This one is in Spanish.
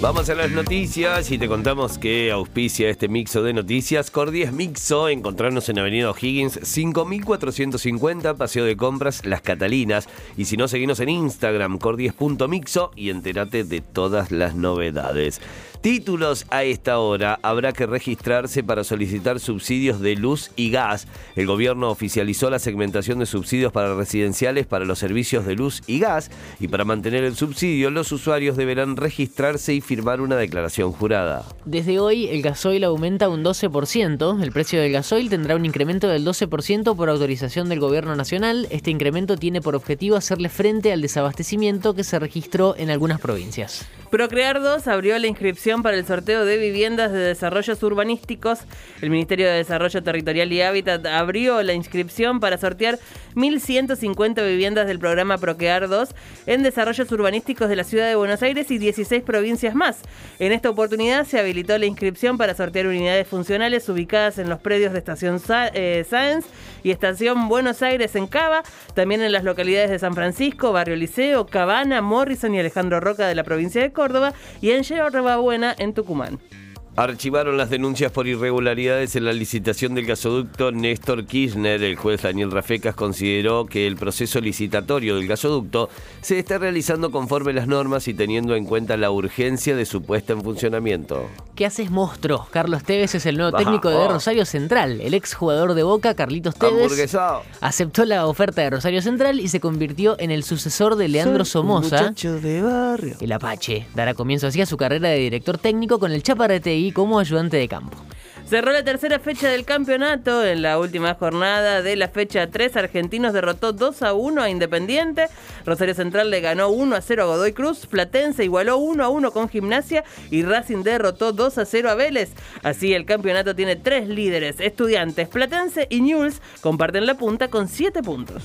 Vamos a las noticias y te contamos que auspicia este mixo de noticias. Cordies Mixo, encontrarnos en Avenida O'Higgins 5450, Paseo de Compras Las Catalinas. Y si no, seguimos en Instagram, cordies.mixo y entérate de todas las novedades. Títulos a esta hora. Habrá que registrarse para solicitar subsidios de luz y gas. El gobierno oficializó la segmentación de subsidios para residenciales para los servicios de luz y gas. Y para mantener el subsidio, los usuarios deberán registrarse y firmar una declaración jurada. Desde hoy el gasoil aumenta un 12%. El precio del gasoil tendrá un incremento del 12% por autorización del gobierno nacional. Este incremento tiene por objetivo hacerle frente al desabastecimiento que se registró en algunas provincias. Procrear 2 abrió la inscripción para el sorteo de viviendas de desarrollos urbanísticos. El Ministerio de Desarrollo Territorial y Hábitat abrió la inscripción para sortear 1.150 viviendas del programa Procrear 2 en desarrollos urbanísticos de la ciudad de Buenos Aires y 16 provincias más. En esta oportunidad se habilitó la inscripción para sortear unidades funcionales ubicadas en los predios de Estación eh, Sáenz y Estación Buenos Aires en Cava, también en las localidades de San Francisco, Barrio Liceo, Cabana, Morrison y Alejandro Roca de la provincia de Córdoba y en Buena en Tucumán. Archivaron las denuncias por irregularidades en la licitación del gasoducto Néstor Kirchner. El juez Daniel Rafecas consideró que el proceso licitatorio del gasoducto se está realizando conforme las normas y teniendo en cuenta la urgencia de su puesta en funcionamiento. ¿Qué haces, monstruo? Carlos Tevez es el nuevo técnico de Rosario Central. El ex jugador de Boca, Carlitos Tevez, aceptó la oferta de Rosario Central y se convirtió en el sucesor de Leandro Somoza. de barrio. El Apache dará comienzo así a su carrera de director técnico con el Chaparrete como ayudante de campo. Cerró la tercera fecha del campeonato. En la última jornada de la fecha 3, Argentinos derrotó 2 a 1 a Independiente. Rosario Central le ganó 1 a 0 a Godoy Cruz. Platense igualó 1 a 1 con Gimnasia. Y Racing derrotó 2 a 0 a Vélez. Así el campeonato tiene tres líderes: Estudiantes, Platense y Newell's. Comparten la punta con 7 puntos.